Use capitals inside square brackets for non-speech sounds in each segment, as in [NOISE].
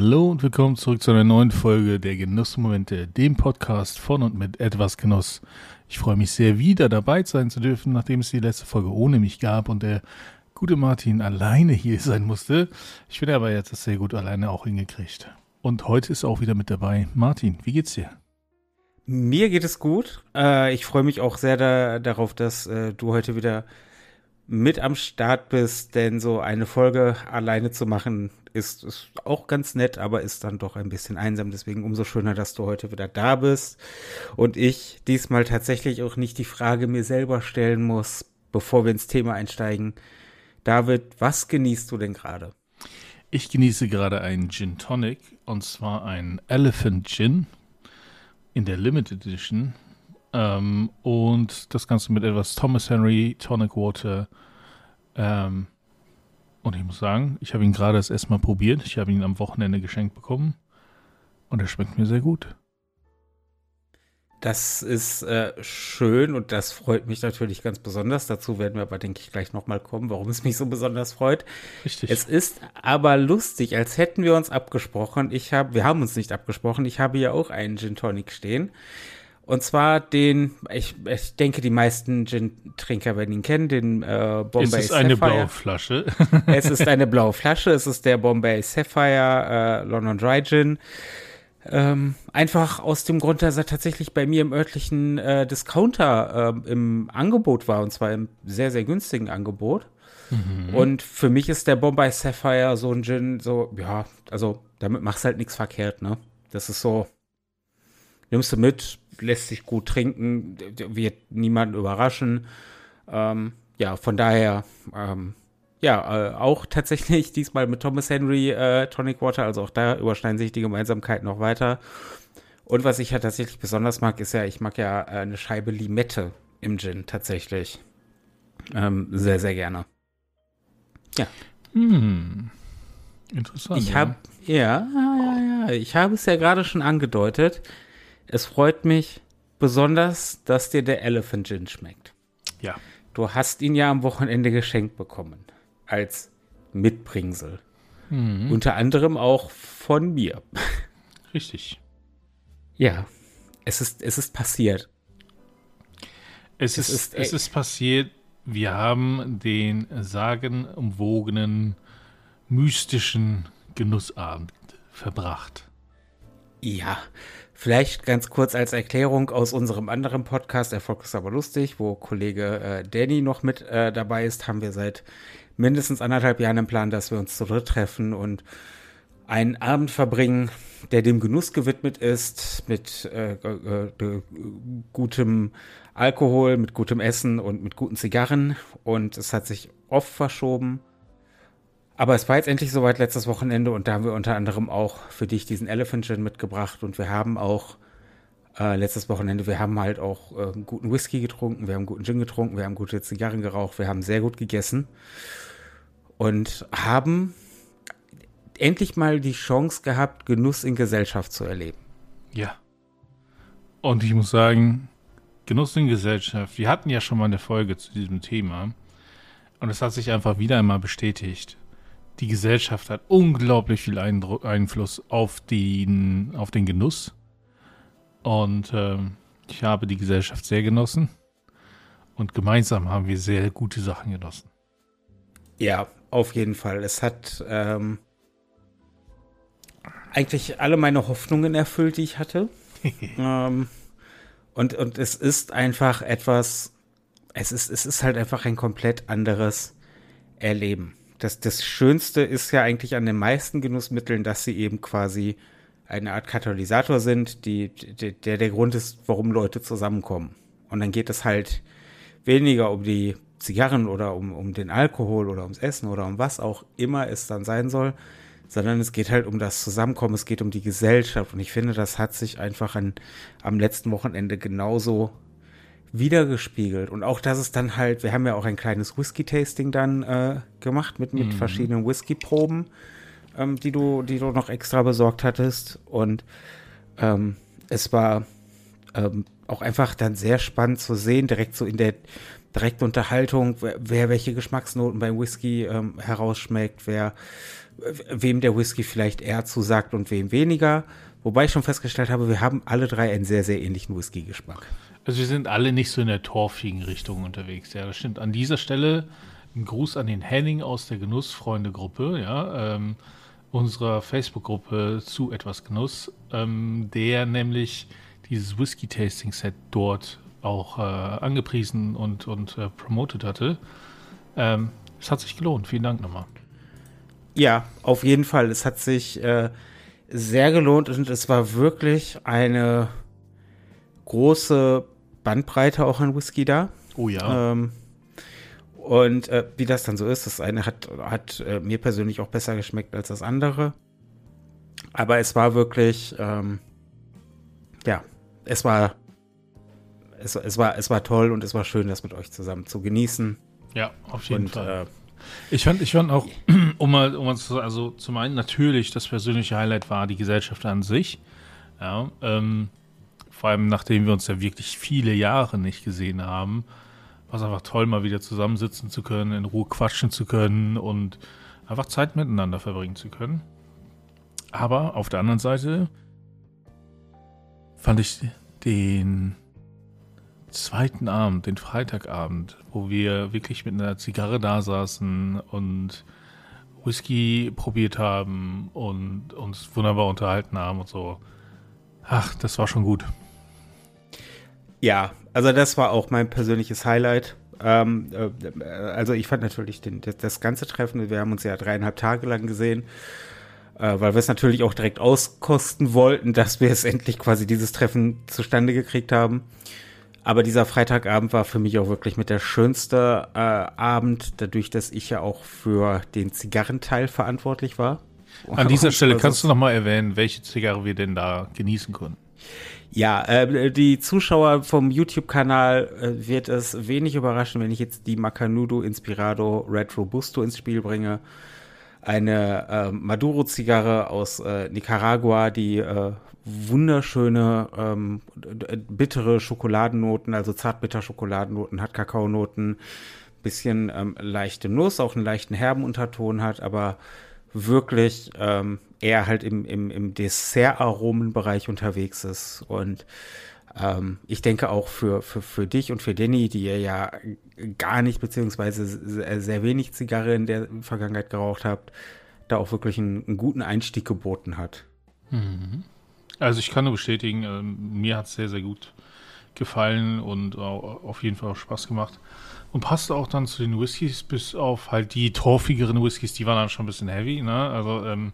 Hallo und willkommen zurück zu einer neuen Folge der Genussmomente, dem Podcast von und mit etwas Genuss. Ich freue mich sehr, wieder dabei sein zu dürfen, nachdem es die letzte Folge ohne mich gab und der gute Martin alleine hier sein musste. Ich finde aber jetzt das sehr gut alleine auch hingekriegt. Und heute ist auch wieder mit dabei Martin. Wie geht's dir? Mir geht es gut. Äh, ich freue mich auch sehr da, darauf, dass äh, du heute wieder mit am Start bist, denn so eine Folge alleine zu machen ist, ist auch ganz nett, aber ist dann doch ein bisschen einsam. Deswegen umso schöner, dass du heute wieder da bist und ich diesmal tatsächlich auch nicht die Frage mir selber stellen muss, bevor wir ins Thema einsteigen. David, was genießt du denn gerade? Ich genieße gerade einen Gin Tonic und zwar einen Elephant Gin in der Limited Edition. Ähm, und das Ganze mit etwas Thomas Henry Tonic Water. Ähm, und ich muss sagen, ich habe ihn gerade das erste Mal probiert. Ich habe ihn am Wochenende geschenkt bekommen. Und er schmeckt mir sehr gut. Das ist äh, schön und das freut mich natürlich ganz besonders. Dazu werden wir aber, denke ich, gleich nochmal kommen, warum es mich so besonders freut. Richtig. Es ist aber lustig, als hätten wir uns abgesprochen. Ich habe, wir haben uns nicht abgesprochen. Ich habe ja auch einen Gin Tonic stehen. Und zwar den, ich, ich denke, die meisten Gin-Trinker werden ihn kennen, den äh, Bombay Sapphire. Es ist eine Sapphire. blaue Flasche. [LAUGHS] es ist eine blaue Flasche. Es ist der Bombay Sapphire äh, London Dry Gin. Ähm, einfach aus dem Grund, dass er tatsächlich bei mir im örtlichen äh, Discounter äh, im Angebot war und zwar im sehr, sehr günstigen Angebot. Mhm. Und für mich ist der Bombay Sapphire so ein Gin, so, ja, also damit machst du halt nichts verkehrt, ne? Das ist so, nimmst du mit, lässt sich gut trinken, wird niemanden überraschen. Ähm, ja, von daher, ähm, ja, äh, auch tatsächlich [LAUGHS] diesmal mit Thomas Henry äh, Tonic Water, also auch da überschneiden sich die Gemeinsamkeiten noch weiter. Und was ich ja tatsächlich besonders mag, ist ja, ich mag ja äh, eine Scheibe Limette im Gin tatsächlich. Ähm, sehr, sehr gerne. Ja. Hm. Interessant. Ich habe, ja. ja, ja, ja, ich habe es ja gerade schon angedeutet. Es freut mich besonders, dass dir der Elephant Gin schmeckt. Ja. Du hast ihn ja am Wochenende geschenkt bekommen als Mitbringsel. Mhm. Unter anderem auch von mir. Richtig. Ja, es ist, es ist passiert. Es, es ist, ist, es ist passiert. Wir haben den sagenumwogenen, mystischen Genussabend verbracht. Ja, vielleicht ganz kurz als Erklärung aus unserem anderen Podcast, Erfolg ist aber lustig, wo Kollege äh, Danny noch mit äh, dabei ist, haben wir seit mindestens anderthalb Jahren im Plan, dass wir uns zu dritt treffen und einen Abend verbringen, der dem Genuss gewidmet ist, mit äh, gutem Alkohol, mit gutem Essen und mit guten Zigarren. Und es hat sich oft verschoben. Aber es war jetzt endlich soweit letztes Wochenende und da haben wir unter anderem auch für dich diesen Elephant Gin mitgebracht und wir haben auch äh, letztes Wochenende, wir haben halt auch äh, guten Whisky getrunken, wir haben guten Gin getrunken, wir haben gute Zigarren geraucht, wir haben sehr gut gegessen und haben endlich mal die Chance gehabt, Genuss in Gesellschaft zu erleben. Ja. Und ich muss sagen, Genuss in Gesellschaft, wir hatten ja schon mal eine Folge zu diesem Thema und es hat sich einfach wieder einmal bestätigt. Die Gesellschaft hat unglaublich viel Eindruck, Einfluss auf den, auf den Genuss. Und ähm, ich habe die Gesellschaft sehr genossen. Und gemeinsam haben wir sehr gute Sachen genossen. Ja, auf jeden Fall. Es hat ähm, eigentlich alle meine Hoffnungen erfüllt, die ich hatte. [LAUGHS] ähm, und, und es ist einfach etwas, es ist, es ist halt einfach ein komplett anderes Erleben. Das, das Schönste ist ja eigentlich an den meisten Genussmitteln, dass sie eben quasi eine Art Katalysator sind, die, die, der der Grund ist, warum Leute zusammenkommen. Und dann geht es halt weniger um die Zigarren oder um, um den Alkohol oder ums Essen oder um was auch immer es dann sein soll, sondern es geht halt um das Zusammenkommen, es geht um die Gesellschaft. Und ich finde, das hat sich einfach an, am letzten Wochenende genauso wiedergespiegelt. Und auch, dass es dann halt, wir haben ja auch ein kleines Whisky-Tasting dann äh, gemacht mit, mit mhm. verschiedenen Whisky-Proben, ähm, die, du, die du noch extra besorgt hattest. Und ähm, es war ähm, auch einfach dann sehr spannend zu sehen, direkt so in der direkte Unterhaltung, wer, wer welche Geschmacksnoten beim Whisky ähm, herausschmeckt, wer wem der Whisky vielleicht eher zusagt und wem weniger. Wobei ich schon festgestellt habe, wir haben alle drei einen sehr, sehr ähnlichen Whisky-Geschmack. Also wir sind alle nicht so in der torfigen Richtung unterwegs. Ja, das stimmt. An dieser Stelle ein Gruß an den Henning aus der Genussfreunde-Gruppe, ja, ähm, unserer Facebook-Gruppe zu etwas Genuss, ähm, der nämlich dieses Whisky-Tasting-Set dort auch äh, angepriesen und, und äh, promotet hatte. Ähm, es hat sich gelohnt. Vielen Dank nochmal. Ja, auf jeden Fall. Es hat sich äh, sehr gelohnt und es war wirklich eine große Bandbreite auch an Whisky da. Oh ja. Ähm, und äh, wie das dann so ist, das eine hat, hat äh, mir persönlich auch besser geschmeckt als das andere. Aber es war wirklich, ähm, ja, es war, es, es, war, es war toll und es war schön, das mit euch zusammen zu genießen. Ja, auf jeden und, Fall. Äh, ich fand, ich fand auch, [CLEARS THROAT] um mal, um mal zu, also zum einen natürlich das persönliche Highlight war die Gesellschaft an sich. Ja, ähm, vor allem nachdem wir uns ja wirklich viele Jahre nicht gesehen haben, war es einfach toll, mal wieder zusammensitzen zu können, in Ruhe quatschen zu können und einfach Zeit miteinander verbringen zu können. Aber auf der anderen Seite fand ich den zweiten Abend, den Freitagabend, wo wir wirklich mit einer Zigarre da saßen und Whisky probiert haben und uns wunderbar unterhalten haben und so. Ach, das war schon gut. Ja, also das war auch mein persönliches Highlight. Ähm, äh, also ich fand natürlich den, das, das, ganze Treffen, wir haben uns ja dreieinhalb Tage lang gesehen, äh, weil wir es natürlich auch direkt auskosten wollten, [LAUGHS] dass wir es endlich quasi dieses Treffen zustande gekriegt haben. Aber dieser Freitagabend war für mich auch wirklich mit der schönste äh, Abend, dadurch, dass ich ja auch für den Zigarrenteil verantwortlich war. An dieser [LAUGHS] Stelle kannst du noch mal erwähnen, welche Zigarre wir denn da genießen konnten. Ja, äh, die Zuschauer vom YouTube-Kanal äh, wird es wenig überraschen, wenn ich jetzt die Macanudo Inspirado Red Robusto ins Spiel bringe. Eine äh, Maduro-Zigarre aus äh, Nicaragua, die äh, wunderschöne ähm, bittere Schokoladennoten, also zartbitter Schokoladennoten hat, Kakaonoten, bisschen ähm, leichte Nuss, auch einen leichten herben Unterton hat, aber wirklich ähm, eher halt im, im, im Dessert-Aromenbereich unterwegs ist. Und ähm, ich denke auch für, für, für dich und für Danny, die ihr ja gar nicht, beziehungsweise sehr, sehr wenig Zigarre in der Vergangenheit geraucht habt, da auch wirklich einen, einen guten Einstieg geboten hat. Mhm. Also ich kann nur bestätigen, äh, mir hat es sehr, sehr gut gefallen und auf jeden Fall auch Spaß gemacht. Und passte auch dann zu den Whiskys, bis auf halt die torfigeren Whiskys, die waren dann schon ein bisschen heavy, ne? Also, ähm,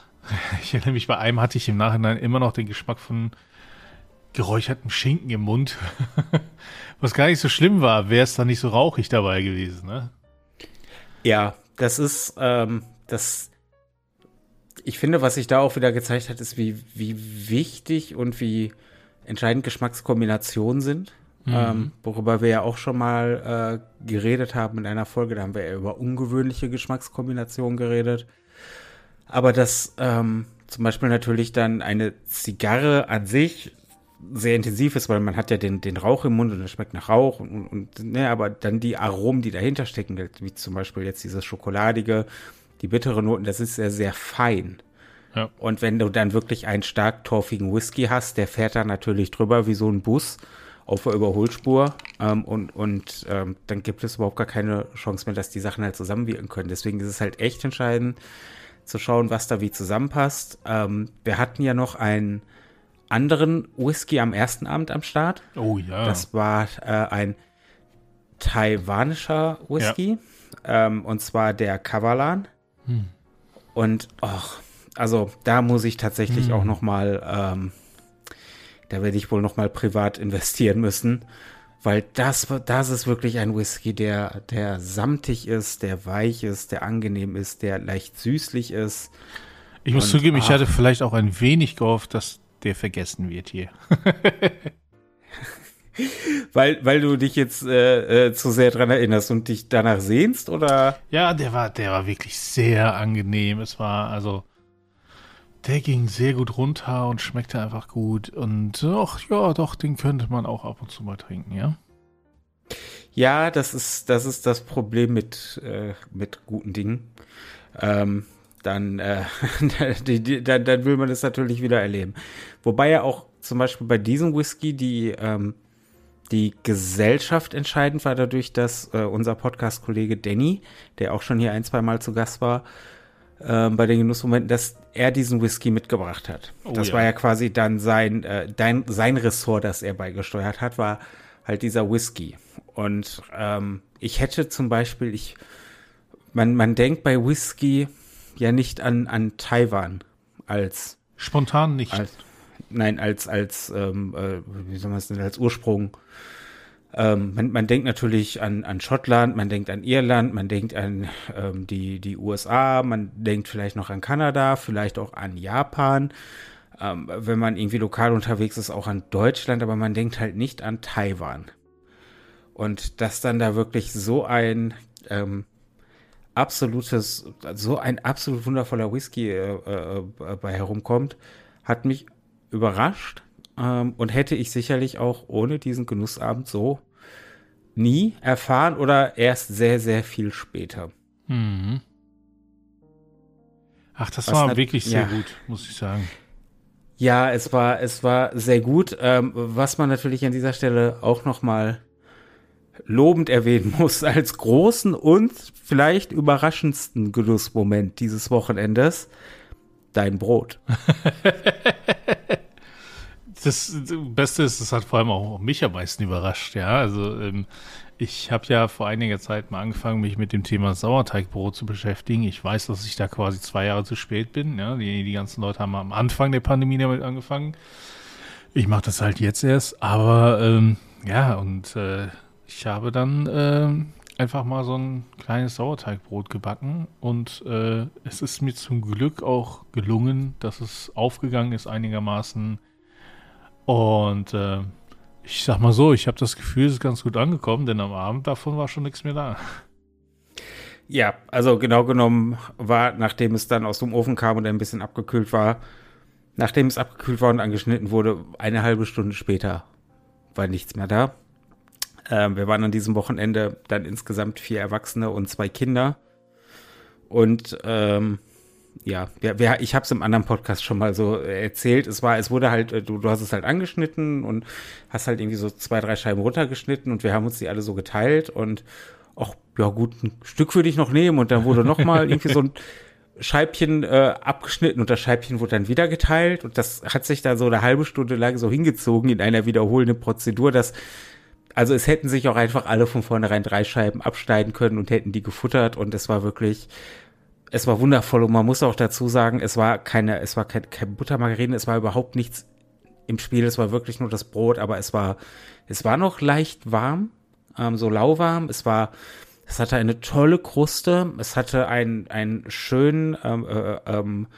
[LAUGHS] ich erinnere mich, bei einem hatte ich im Nachhinein immer noch den Geschmack von geräuchertem Schinken im Mund. [LAUGHS] Was gar nicht so schlimm war, wäre es dann nicht so rauchig dabei gewesen, ne? Ja, das ist, ähm, das ich finde, was sich da auch wieder gezeigt hat, ist, wie, wie wichtig und wie entscheidend Geschmackskombinationen sind. Mhm. Ähm, worüber wir ja auch schon mal äh, geredet haben in einer Folge. Da haben wir ja über ungewöhnliche Geschmackskombinationen geredet. Aber dass ähm, zum Beispiel natürlich dann eine Zigarre an sich sehr intensiv ist, weil man hat ja den, den Rauch im Mund und es schmeckt nach Rauch und, und ne, aber dann die Aromen, die dahinter stecken, wie zum Beispiel jetzt dieses Schokoladige, die bittere Noten, das ist sehr, sehr fein. Ja. Und wenn du dann wirklich einen stark torfigen Whisky hast, der fährt dann natürlich drüber wie so ein Bus auf der Überholspur ähm, und, und ähm, dann gibt es überhaupt gar keine Chance mehr, dass die Sachen halt zusammenwirken können. Deswegen ist es halt echt entscheidend zu schauen, was da wie zusammenpasst. Ähm, wir hatten ja noch einen anderen Whisky am ersten Abend am Start. Oh ja. Das war äh, ein taiwanischer Whisky. Ja. Ähm, und zwar der Kavalan. Hm. Und ach, also da muss ich tatsächlich hm. auch noch mal, ähm, da werde ich wohl noch mal privat investieren müssen, weil das, das ist wirklich ein Whisky, der, der samtig ist, der weich ist, der angenehm ist, der leicht süßlich ist. Ich muss Und, zugeben, ich hatte vielleicht auch ein wenig gehofft, dass der vergessen wird hier. [LAUGHS] weil, weil du dich jetzt äh, äh, zu sehr dran erinnerst und dich danach sehnst, oder? Ja, der war, der war wirklich sehr angenehm. Es war, also, der ging sehr gut runter und schmeckte einfach gut. Und ach ja, doch, den könnte man auch ab und zu mal trinken, ja. Ja, das ist, das ist das Problem mit, äh, mit guten Dingen. Ähm, dann, äh, [LAUGHS] dann, dann will man das natürlich wieder erleben. Wobei ja auch zum Beispiel bei diesem Whisky die, ähm, die Gesellschaft entscheidend war, dadurch, dass äh, unser Podcast-Kollege Danny, der auch schon hier ein, zwei Mal zu Gast war, äh, bei den Genussmomenten, dass er diesen Whisky mitgebracht hat. Oh, das ja. war ja quasi dann sein, äh, dein, sein Ressort, das er beigesteuert hat, war halt dieser Whisky. Und ähm, ich hätte zum Beispiel, ich, man, man denkt bei Whisky ja nicht an, an Taiwan als. Spontan nicht. Als, nein, als, als, ähm, äh, wie soll man es denn, als Ursprung. Ähm, man, man denkt natürlich an, an Schottland, man denkt an Irland, man denkt an ähm, die, die USA, man denkt vielleicht noch an Kanada, vielleicht auch an Japan. Ähm, wenn man irgendwie lokal unterwegs ist, auch an Deutschland, aber man denkt halt nicht an Taiwan. Und dass dann da wirklich so ein ähm, absolutes, so ein absolut wundervoller Whisky äh, äh, bei herumkommt, hat mich überrascht ähm, und hätte ich sicherlich auch ohne diesen Genussabend so nie erfahren oder erst sehr, sehr viel später. Mhm. Ach, das Was war hat, wirklich sehr ja. gut, muss ich sagen. Ja, es war, es war sehr gut. Ähm, was man natürlich an dieser Stelle auch noch mal lobend erwähnen [LAUGHS] muss als großen und vielleicht überraschendsten Genussmoment dieses Wochenendes, dein Brot. [LAUGHS] das Beste ist, es hat vor allem auch mich am meisten überrascht, ja. Also ähm, ich habe ja vor einiger Zeit mal angefangen, mich mit dem Thema Sauerteigbrot zu beschäftigen. Ich weiß, dass ich da quasi zwei Jahre zu spät bin. Ja. Die, die ganzen Leute haben am Anfang der Pandemie damit angefangen. Ich mache das halt jetzt erst, aber ähm, ja, und äh, ich habe dann äh, einfach mal so ein kleines Sauerteigbrot gebacken und äh, es ist mir zum Glück auch gelungen, dass es aufgegangen ist einigermaßen. Und äh, ich sag mal so, ich habe das Gefühl, es ist ganz gut angekommen, denn am Abend davon war schon nichts mehr da. Ja, also genau genommen war, nachdem es dann aus dem Ofen kam und ein bisschen abgekühlt war, nachdem es abgekühlt war und angeschnitten wurde, eine halbe Stunde später war nichts mehr da. Ähm, wir waren an diesem Wochenende dann insgesamt vier Erwachsene und zwei Kinder. Und ähm, ja, wir, ich habe es im anderen Podcast schon mal so erzählt. Es war, es wurde halt, du, du hast es halt angeschnitten und hast halt irgendwie so zwei, drei Scheiben runtergeschnitten und wir haben uns die alle so geteilt und ach, ja gut, ein Stück würde ich noch nehmen und dann wurde noch mal irgendwie so ein [LAUGHS] Scheibchen äh, abgeschnitten und das Scheibchen wurde dann wieder geteilt und das hat sich da so eine halbe Stunde lang so hingezogen in einer wiederholenden Prozedur, dass also es hätten sich auch einfach alle von vornherein drei Scheiben abschneiden können und hätten die gefuttert und es war wirklich, es war wundervoll und man muss auch dazu sagen, es war keine, es war kein, kein Buttermargarine, es war überhaupt nichts im Spiel, es war wirklich nur das Brot, aber es war, es war noch leicht warm, ähm, so lauwarm, es war, es hatte eine tolle Kruste, es hatte einen, einen schönen, ähm, äh, ähm,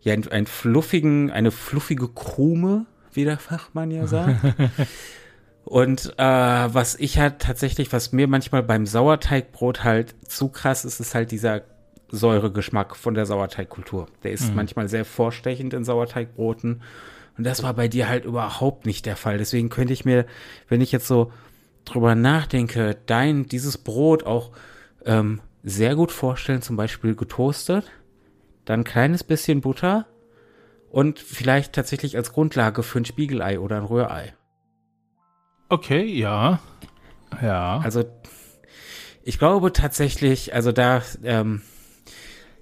ja, einen, einen fluffigen, eine fluffige Krume, wie der Fachmann ja sagt. [LAUGHS] Und äh, was ich halt tatsächlich, was mir manchmal beim Sauerteigbrot halt zu krass ist, ist halt dieser Säuregeschmack von der Sauerteigkultur. Der ist mhm. manchmal sehr vorstechend in Sauerteigbroten. Und das war bei dir halt überhaupt nicht der Fall. Deswegen könnte ich mir, wenn ich jetzt so drüber nachdenke, dein, dieses Brot auch ähm, sehr gut vorstellen, zum Beispiel getoastet, dann ein kleines bisschen Butter und vielleicht tatsächlich als Grundlage für ein Spiegelei oder ein Rührei. Okay, ja. Ja. Also, ich glaube tatsächlich, also da, ähm,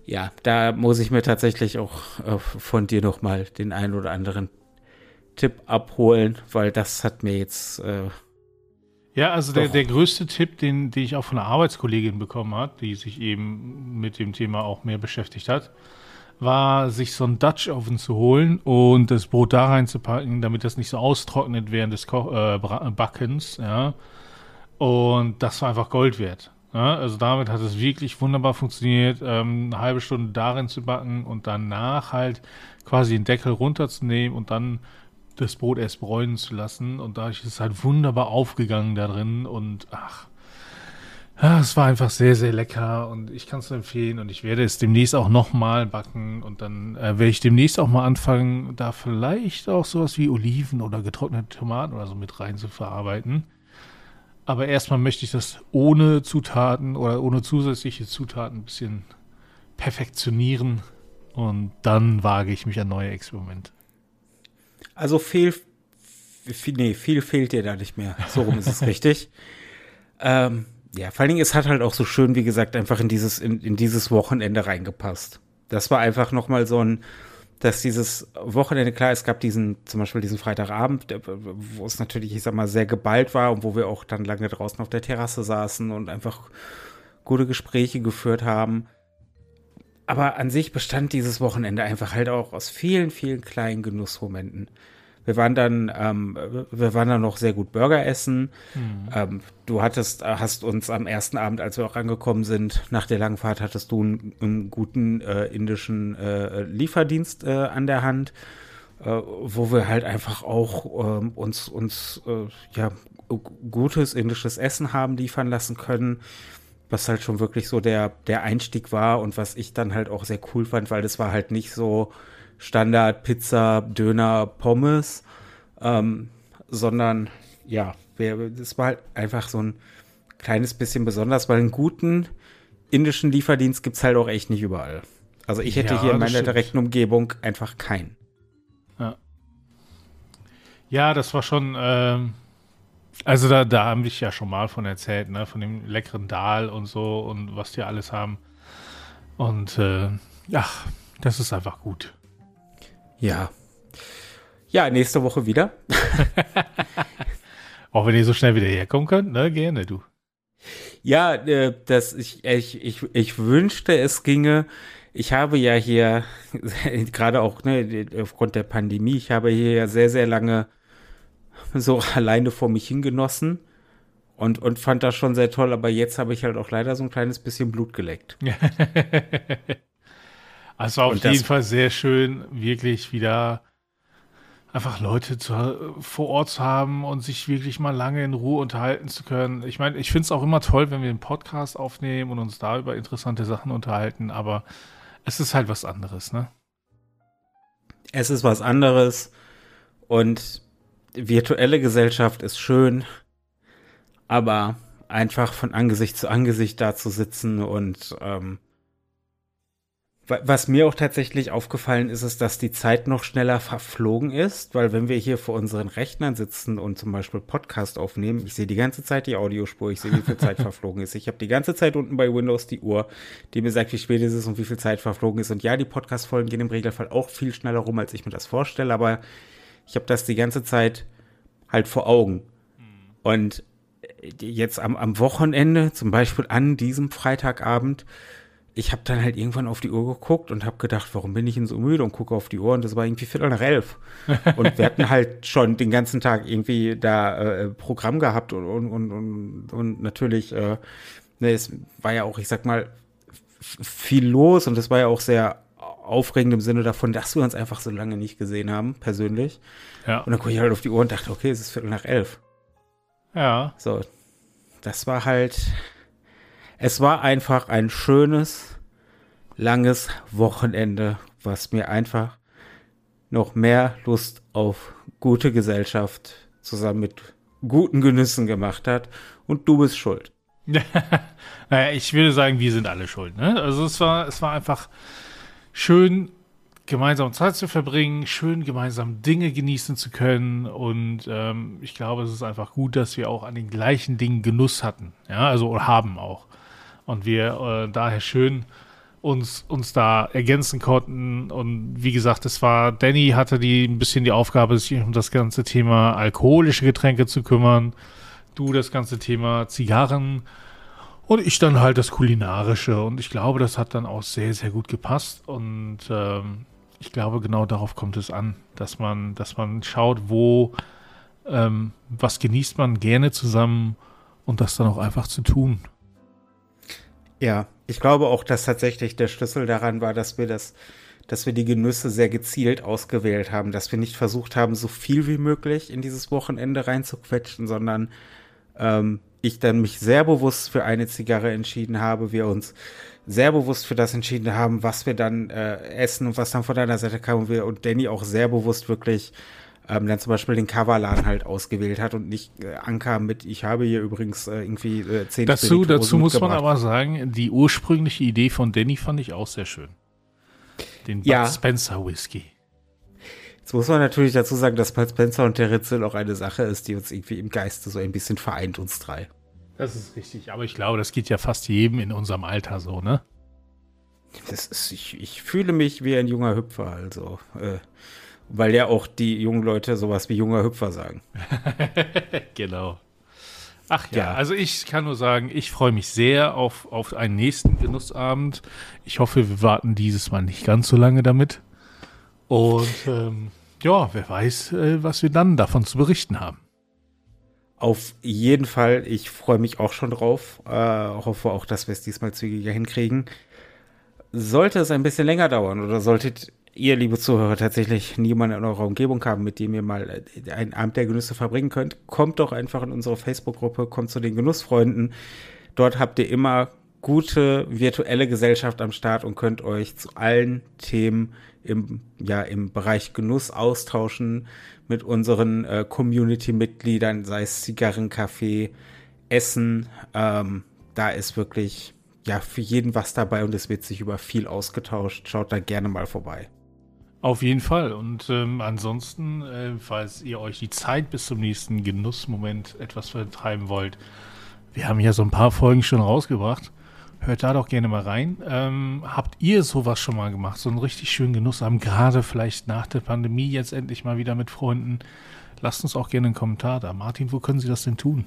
ja, da muss ich mir tatsächlich auch äh, von dir nochmal den einen oder anderen Tipp abholen, weil das hat mir jetzt. Äh, ja, also der, der größte Tipp, den, den ich auch von einer Arbeitskollegin bekommen habe, die sich eben mit dem Thema auch mehr beschäftigt hat, war, sich so einen Dutch Oven zu holen und das Brot da reinzupacken, damit das nicht so austrocknet während des Ko äh, Backens, ja. Und das war einfach Gold wert. Ja? Also damit hat es wirklich wunderbar funktioniert, ähm, eine halbe Stunde darin zu backen und danach halt quasi den Deckel runterzunehmen und dann das Brot erst bräunen zu lassen. Und dadurch ist es halt wunderbar aufgegangen da drin und ach, ja, es war einfach sehr, sehr lecker und ich kann es empfehlen und ich werde es demnächst auch nochmal backen und dann äh, werde ich demnächst auch mal anfangen, da vielleicht auch sowas wie Oliven oder getrocknete Tomaten oder so mit rein zu verarbeiten. Aber erstmal möchte ich das ohne Zutaten oder ohne zusätzliche Zutaten ein bisschen perfektionieren. Und dann wage ich mich an neue Experimente. Also viel, viel, nee, viel fehlt dir da nicht mehr. So rum ist es [LAUGHS] richtig. Ähm, ja, vor allen Dingen, es hat halt auch so schön, wie gesagt, einfach in dieses, in, in dieses Wochenende reingepasst. Das war einfach nochmal so ein, dass dieses Wochenende, klar, es gab diesen, zum Beispiel diesen Freitagabend, wo es natürlich, ich sag mal, sehr geballt war und wo wir auch dann lange draußen auf der Terrasse saßen und einfach gute Gespräche geführt haben. Aber an sich bestand dieses Wochenende einfach halt auch aus vielen, vielen kleinen Genussmomenten. Wir waren dann, ähm, wir waren dann noch sehr gut Burger essen. Mhm. Ähm, du hattest, hast uns am ersten Abend, als wir auch angekommen sind, nach der langen Fahrt, hattest du einen, einen guten äh, indischen äh, Lieferdienst äh, an der Hand, äh, wo wir halt einfach auch ähm, uns, uns äh, ja, gutes indisches Essen haben liefern lassen können was halt schon wirklich so der, der Einstieg war und was ich dann halt auch sehr cool fand, weil das war halt nicht so Standard Pizza, Döner, Pommes, ähm, sondern ja, das war halt einfach so ein kleines bisschen besonders, weil einen guten indischen Lieferdienst gibt es halt auch echt nicht überall. Also ich hätte ja, hier in meiner direkten Umgebung einfach keinen. Ja. Ja, das war schon, ähm, also da, da haben wir ja schon mal von erzählt, ne? Von dem leckeren Dahl und so und was die alles haben. Und äh, ja, das ist einfach gut. Ja. Ja, nächste Woche wieder. [LAUGHS] Auch wenn ihr so schnell wieder herkommen könnt, ne? Gerne, du. Ja, äh, das, ich, ich, ich, ich wünschte, es ginge. Ich habe ja hier, [LAUGHS] gerade auch ne, aufgrund der Pandemie, ich habe hier ja sehr, sehr lange so [LAUGHS] alleine vor mich hingenossen und, und fand das schon sehr toll, aber jetzt habe ich halt auch leider so ein kleines bisschen Blut geleckt. Also auf jeden Fall sehr schön, wirklich wieder einfach Leute zu, vor Ort zu haben und sich wirklich mal lange in Ruhe unterhalten zu können. Ich meine, ich finde es auch immer toll, wenn wir einen Podcast aufnehmen und uns da über interessante Sachen unterhalten, aber es ist halt was anderes, ne? Es ist was anderes und virtuelle Gesellschaft ist schön, aber einfach von Angesicht zu Angesicht da zu sitzen und ähm, was mir auch tatsächlich aufgefallen ist, ist, dass die Zeit noch schneller verflogen ist, weil wenn wir hier vor unseren Rechnern sitzen und zum Beispiel Podcast aufnehmen, ich sehe die ganze Zeit die Audiospur, ich sehe, wie viel Zeit [LAUGHS] verflogen ist. Ich habe die ganze Zeit unten bei Windows die Uhr, die mir sagt, wie spät es ist und wie viel Zeit verflogen ist. Und ja, die Podcast-Folgen gehen im Regelfall auch viel schneller rum, als ich mir das vorstelle, aber ich habe das die ganze Zeit halt vor Augen. Mhm. Und jetzt am, am Wochenende, zum Beispiel an diesem Freitagabend, ich habe dann halt irgendwann auf die Uhr geguckt und habe gedacht, warum bin ich denn so müde und gucke auf die Uhr und das war irgendwie Viertel nach elf. [LAUGHS] und wir hatten halt schon den ganzen Tag irgendwie da äh, Programm gehabt und, und, und, und, und natürlich, äh, ne, es war ja auch, ich sag mal, viel los und es war ja auch sehr aufregend im Sinne davon, dass wir uns einfach so lange nicht gesehen haben, persönlich. Ja. Und dann gucke ich halt auf die Uhr und dachte, okay, es ist Viertel nach elf. Ja. So, das war halt, es war einfach ein schönes, langes Wochenende, was mir einfach noch mehr Lust auf gute Gesellschaft zusammen mit guten Genüssen gemacht hat. Und du bist schuld. [LAUGHS] naja, ich würde sagen, wir sind alle schuld. Ne? Also es war, es war einfach schön gemeinsam Zeit zu verbringen, schön gemeinsam Dinge genießen zu können. Und ähm, ich glaube, es ist einfach gut, dass wir auch an den gleichen Dingen Genuss hatten. Ja, also haben auch. Und wir äh, daher schön uns, uns da ergänzen konnten. Und wie gesagt, es war, Danny hatte die ein bisschen die Aufgabe, sich um das ganze Thema alkoholische Getränke zu kümmern. Du das ganze Thema Zigarren und ich dann halt das Kulinarische. Und ich glaube, das hat dann auch sehr, sehr gut gepasst. Und ähm, ich glaube, genau darauf kommt es an, dass man, dass man schaut, wo, ähm, was genießt man gerne zusammen und das dann auch einfach zu tun. Ja, ich glaube auch, dass tatsächlich der Schlüssel daran war, dass wir das, dass wir die Genüsse sehr gezielt ausgewählt haben, dass wir nicht versucht haben, so viel wie möglich in dieses Wochenende reinzuquetschen, sondern ähm, ich dann mich sehr bewusst für eine Zigarre entschieden habe, wir uns sehr bewusst für das entschieden haben, was wir dann äh, essen und was dann von deiner Seite kam und wir und Danny auch sehr bewusst wirklich ähm, dann zum Beispiel den Coverladen halt ausgewählt hat und nicht äh, Anker mit, ich habe hier übrigens äh, irgendwie äh, zehn Dazu, dazu muss man aber sagen, die ursprüngliche Idee von Danny fand ich auch sehr schön. Den Bud ja. Spencer Whisky. Jetzt muss man natürlich dazu sagen, dass Bud Spencer und der Ritzel auch eine Sache ist, die uns irgendwie im Geiste so ein bisschen vereint, uns drei. Das ist richtig, aber ich glaube, das geht ja fast jedem in unserem Alter so, ne? Das ist, ich, ich fühle mich wie ein junger Hüpfer, also. Äh, weil ja auch die jungen Leute sowas wie junger Hüpfer sagen. [LAUGHS] genau. Ach ja, ja, also ich kann nur sagen, ich freue mich sehr auf, auf einen nächsten Genussabend. Ich hoffe, wir warten dieses Mal nicht ganz so lange damit. Und ähm, ja, wer weiß, äh, was wir dann davon zu berichten haben. Auf jeden Fall, ich freue mich auch schon drauf. Äh, hoffe auch, dass wir es diesmal zügiger hinkriegen. Sollte es ein bisschen länger dauern oder solltet ihr, liebe Zuhörer, tatsächlich niemanden in eurer Umgebung haben, mit dem ihr mal äh, einen Abend der Genüsse verbringen könnt, kommt doch einfach in unsere Facebook-Gruppe, kommt zu den Genussfreunden. Dort habt ihr immer gute virtuelle Gesellschaft am Start und könnt euch zu allen Themen im, ja, im Bereich Genuss austauschen mit unseren äh, Community-Mitgliedern, sei es Zigarren, Kaffee, Essen. Ähm, da ist wirklich ja für jeden was dabei und es wird sich über viel ausgetauscht. Schaut da gerne mal vorbei. Auf jeden Fall. Und ähm, ansonsten, äh, falls ihr euch die Zeit bis zum nächsten Genussmoment etwas vertreiben wollt, wir haben ja so ein paar Folgen schon rausgebracht. Hört da doch gerne mal rein. Ähm, habt ihr sowas schon mal gemacht? So einen richtig schönen Genuss haben, gerade vielleicht nach der Pandemie jetzt endlich mal wieder mit Freunden? Lasst uns auch gerne einen Kommentar da. Martin, wo können Sie das denn tun?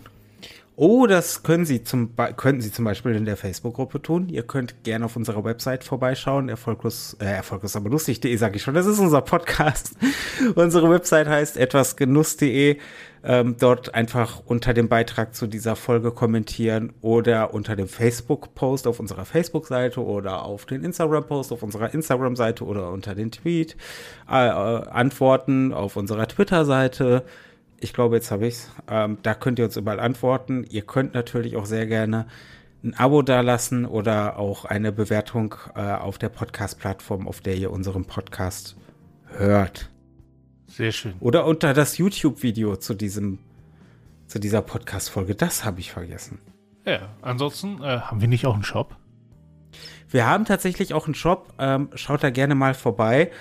Oh, das können Sie zum, könnten Sie zum Beispiel in der Facebook-Gruppe tun. Ihr könnt gerne auf unserer Website vorbeischauen. Erfolglos, äh, erfolglos aber lustig.de sage ich schon. Das ist unser Podcast. [LAUGHS] Unsere Website heißt etwasgenuss.de. Ähm, dort einfach unter dem Beitrag zu dieser Folge kommentieren oder unter dem Facebook-Post auf unserer Facebook-Seite oder auf den Instagram-Post auf unserer Instagram-Seite oder unter den Tweet äh, äh, antworten auf unserer Twitter-Seite ich glaube, jetzt habe ich es. Ähm, da könnt ihr uns überall antworten. Ihr könnt natürlich auch sehr gerne ein Abo dalassen oder auch eine Bewertung äh, auf der Podcast-Plattform, auf der ihr unseren Podcast hört. Sehr schön. Oder unter das YouTube-Video zu diesem, zu dieser Podcast-Folge. Das habe ich vergessen. Ja, ansonsten äh, haben wir nicht auch einen Shop? Wir haben tatsächlich auch einen Shop. Ähm, schaut da gerne mal vorbei.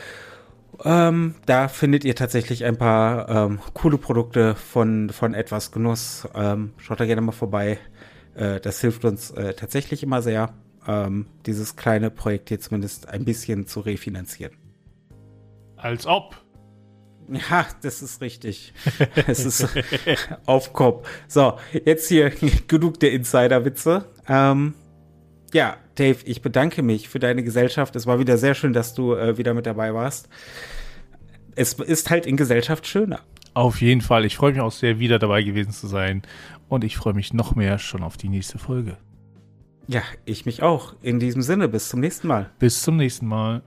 Ähm, da findet ihr tatsächlich ein paar ähm, coole Produkte von, von etwas Genuss. Ähm, schaut da gerne mal vorbei. Äh, das hilft uns äh, tatsächlich immer sehr, ähm, dieses kleine Projekt hier zumindest ein bisschen zu refinanzieren. Als ob. [LAUGHS] Ja, das ist richtig. [LAUGHS] Es ist auf Kopf. So, jetzt hier [LAUGHS] genug der Insider-Witze. Ähm, ja, Dave, ich bedanke mich für deine Gesellschaft. Es war wieder sehr schön, dass du äh, wieder mit dabei warst. Es ist halt in Gesellschaft schöner. Auf jeden Fall. Ich freue mich auch sehr, wieder dabei gewesen zu sein. Und ich freue mich noch mehr schon auf die nächste Folge. Ja, ich mich auch. In diesem Sinne, bis zum nächsten Mal. Bis zum nächsten Mal.